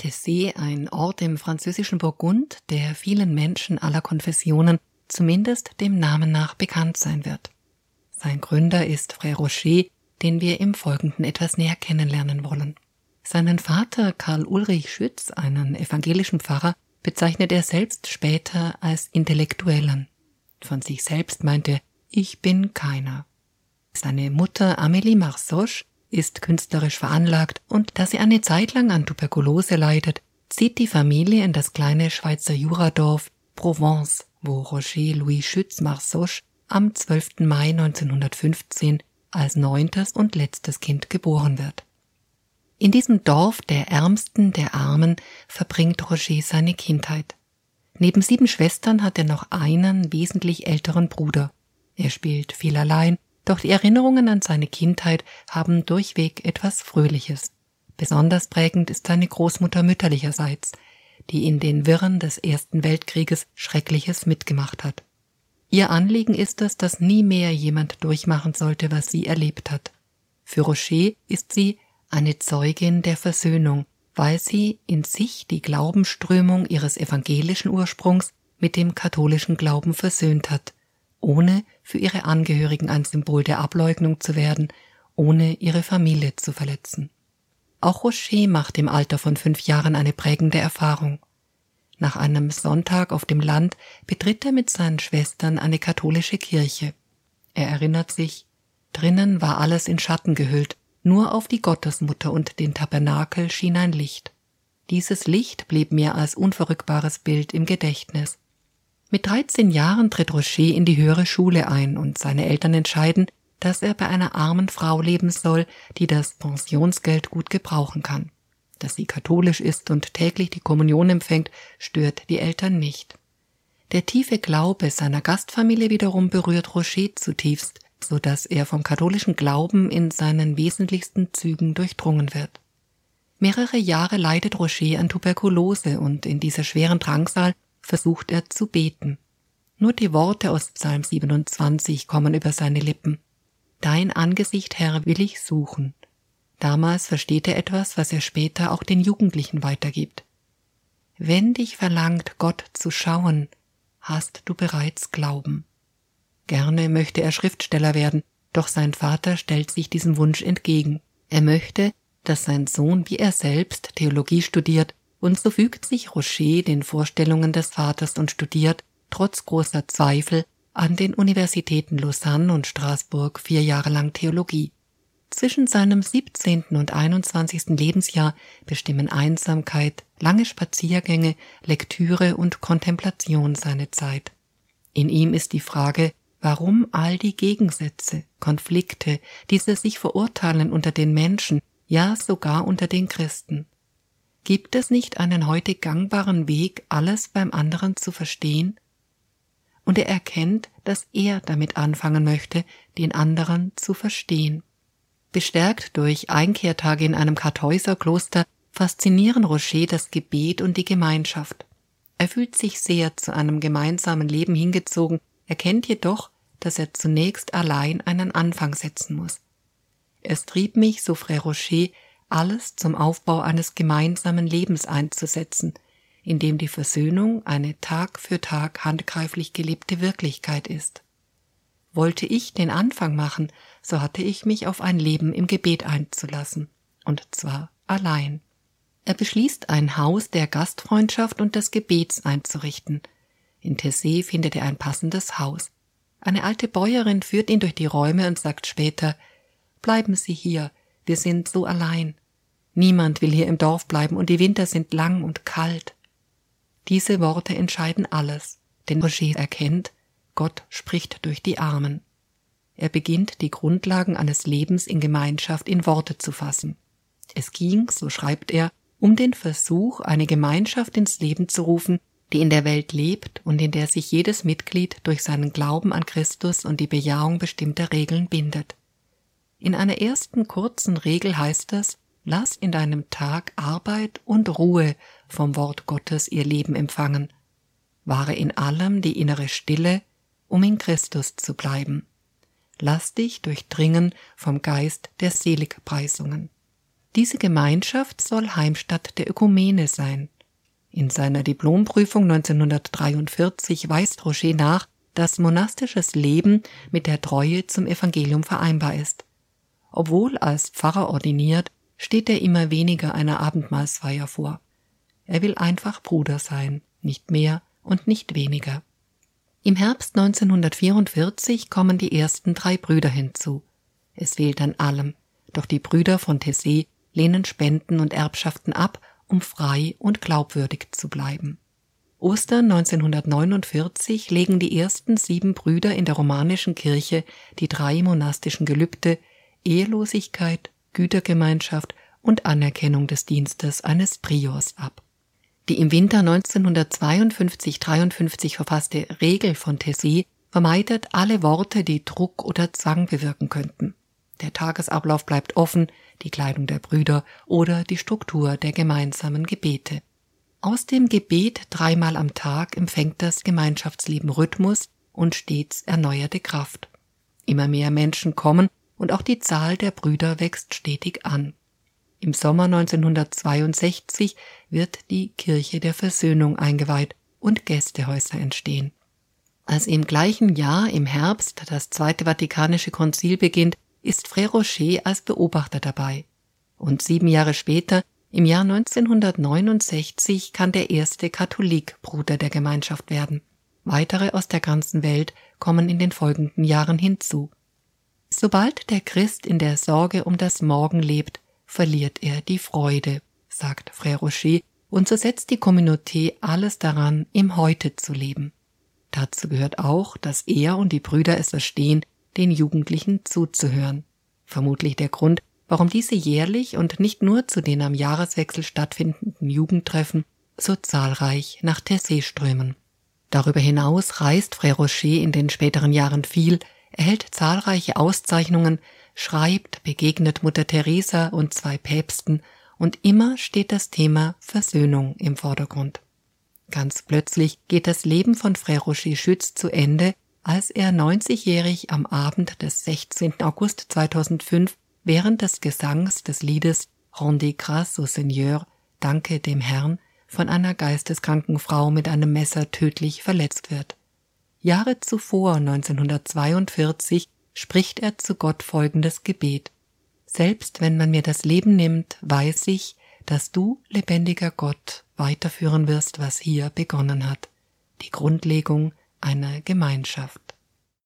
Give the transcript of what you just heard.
Tessé, ein Ort im französischen Burgund, der vielen Menschen aller Konfessionen zumindest dem Namen nach bekannt sein wird. Sein Gründer ist Frère Rocher, den wir im Folgenden etwas näher kennenlernen wollen. Seinen Vater Karl Ulrich Schütz, einen evangelischen Pfarrer, bezeichnet er selbst später als Intellektuellen. Von sich selbst meint er, ich bin keiner. Seine Mutter Amélie Marsoche ist künstlerisch veranlagt und da sie eine Zeit lang an Tuberkulose leidet, zieht die Familie in das kleine Schweizer Juradorf Provence, wo Roger Louis Schütz Marsoche am 12. Mai 1915 als neuntes und letztes Kind geboren wird. In diesem Dorf der Ärmsten der Armen verbringt Roger seine Kindheit. Neben sieben Schwestern hat er noch einen wesentlich älteren Bruder. Er spielt viel allein doch die Erinnerungen an seine Kindheit haben durchweg etwas Fröhliches. Besonders prägend ist seine Großmutter mütterlicherseits, die in den Wirren des Ersten Weltkrieges Schreckliches mitgemacht hat. Ihr Anliegen ist es, dass nie mehr jemand durchmachen sollte, was sie erlebt hat. Für Rocher ist sie eine Zeugin der Versöhnung, weil sie in sich die Glaubensströmung ihres evangelischen Ursprungs mit dem katholischen Glauben versöhnt hat ohne für ihre Angehörigen ein Symbol der Ableugnung zu werden, ohne ihre Familie zu verletzen. Auch Rocher macht im Alter von fünf Jahren eine prägende Erfahrung. Nach einem Sonntag auf dem Land betritt er mit seinen Schwestern eine katholische Kirche. Er erinnert sich, drinnen war alles in Schatten gehüllt, nur auf die Gottesmutter und den Tabernakel schien ein Licht. Dieses Licht blieb mir als unverrückbares Bild im Gedächtnis. Mit 13 Jahren tritt Rocher in die höhere Schule ein und seine Eltern entscheiden, dass er bei einer armen Frau leben soll, die das Pensionsgeld gut gebrauchen kann. Dass sie katholisch ist und täglich die Kommunion empfängt, stört die Eltern nicht. Der tiefe Glaube seiner Gastfamilie wiederum berührt Rocher zutiefst, so dass er vom katholischen Glauben in seinen wesentlichsten Zügen durchdrungen wird. Mehrere Jahre leidet Rocher an Tuberkulose und in dieser schweren Drangsal versucht er zu beten. Nur die Worte aus Psalm 27 kommen über seine Lippen. Dein Angesicht, Herr, will ich suchen. Damals versteht er etwas, was er später auch den Jugendlichen weitergibt. Wenn dich verlangt, Gott zu schauen, hast du bereits Glauben. Gerne möchte er Schriftsteller werden, doch sein Vater stellt sich diesem Wunsch entgegen. Er möchte, dass sein Sohn wie er selbst Theologie studiert und so fügt sich Rocher den Vorstellungen des Vaters und studiert, trotz großer Zweifel, an den Universitäten Lausanne und Straßburg vier Jahre lang Theologie. Zwischen seinem 17. und 21. Lebensjahr bestimmen Einsamkeit, lange Spaziergänge, Lektüre und Kontemplation seine Zeit. In ihm ist die Frage, warum all die Gegensätze, Konflikte, diese sich verurteilen unter den Menschen, ja sogar unter den Christen. Gibt es nicht einen heute gangbaren Weg, alles beim anderen zu verstehen? Und er erkennt, dass er damit anfangen möchte, den anderen zu verstehen. Bestärkt durch Einkehrtage in einem Kartäuserkloster faszinieren Rocher das Gebet und die Gemeinschaft. Er fühlt sich sehr zu einem gemeinsamen Leben hingezogen, erkennt jedoch, dass er zunächst allein einen Anfang setzen muss. Es trieb mich, so Frère Rocher, alles zum Aufbau eines gemeinsamen Lebens einzusetzen, in dem die Versöhnung eine Tag für Tag handgreiflich gelebte Wirklichkeit ist. Wollte ich den Anfang machen, so hatte ich mich auf ein Leben im Gebet einzulassen, und zwar allein. Er beschließt, ein Haus der Gastfreundschaft und des Gebets einzurichten. In Tessé findet er ein passendes Haus. Eine alte Bäuerin führt ihn durch die Räume und sagt später Bleiben Sie hier, wir sind so allein. Niemand will hier im Dorf bleiben und die Winter sind lang und kalt. Diese Worte entscheiden alles, denn Roger erkennt, Gott spricht durch die Armen. Er beginnt, die Grundlagen eines Lebens in Gemeinschaft in Worte zu fassen. Es ging, so schreibt er, um den Versuch, eine Gemeinschaft ins Leben zu rufen, die in der Welt lebt und in der sich jedes Mitglied durch seinen Glauben an Christus und die Bejahung bestimmter Regeln bindet. In einer ersten kurzen Regel heißt es, lass in deinem Tag Arbeit und Ruhe vom Wort Gottes ihr Leben empfangen. Wahre in allem die innere Stille, um in Christus zu bleiben. Lass dich durchdringen vom Geist der Seligpreisungen. Diese Gemeinschaft soll Heimstatt der Ökumene sein. In seiner Diplomprüfung 1943 weist Rocher nach, dass monastisches Leben mit der Treue zum Evangelium vereinbar ist. Obwohl als Pfarrer ordiniert, steht er immer weniger einer Abendmahlsfeier vor. Er will einfach Bruder sein, nicht mehr und nicht weniger. Im Herbst 1944 kommen die ersten drei Brüder hinzu. Es fehlt an allem, doch die Brüder von Tessé lehnen Spenden und Erbschaften ab, um frei und glaubwürdig zu bleiben. Ostern 1949 legen die ersten sieben Brüder in der romanischen Kirche die drei monastischen Gelübde Ehelosigkeit, Gütergemeinschaft und Anerkennung des Dienstes eines Priors ab. Die im Winter 1952-53 verfasste Regel von Tessé vermeidet alle Worte, die Druck oder Zwang bewirken könnten. Der Tagesablauf bleibt offen, die Kleidung der Brüder oder die Struktur der gemeinsamen Gebete. Aus dem Gebet dreimal am Tag empfängt das Gemeinschaftsleben Rhythmus und stets erneuerte Kraft. Immer mehr Menschen kommen und auch die Zahl der Brüder wächst stetig an. Im Sommer 1962 wird die Kirche der Versöhnung eingeweiht und Gästehäuser entstehen. Als im gleichen Jahr im Herbst das Zweite Vatikanische Konzil beginnt, ist Frère Rocher als Beobachter dabei. Und sieben Jahre später, im Jahr 1969, kann der erste Katholik Bruder der Gemeinschaft werden. Weitere aus der ganzen Welt kommen in den folgenden Jahren hinzu. Sobald der Christ in der Sorge um das Morgen lebt, verliert er die Freude, sagt Frère Rocher, und so setzt die Communauté alles daran, im Heute zu leben. Dazu gehört auch, dass er und die Brüder es verstehen, den Jugendlichen zuzuhören. Vermutlich der Grund, warum diese jährlich und nicht nur zu den am Jahreswechsel stattfindenden Jugendtreffen so zahlreich nach Tessé strömen. Darüber hinaus reist Frère Rocher in den späteren Jahren viel, erhält zahlreiche Auszeichnungen, schreibt, begegnet Mutter Teresa und zwei Päpsten und immer steht das Thema Versöhnung im Vordergrund. Ganz plötzlich geht das Leben von Frère Rocher Schütz zu Ende, als er 90-jährig am Abend des 16. August 2005 während des Gesangs des Liedes Rendez grâce au Seigneur, Danke dem Herrn, von einer geisteskranken Frau mit einem Messer tödlich verletzt wird. Jahre zuvor, 1942, spricht er zu Gott folgendes Gebet. Selbst wenn man mir das Leben nimmt, weiß ich, dass du, lebendiger Gott, weiterführen wirst, was hier begonnen hat. Die Grundlegung einer Gemeinschaft.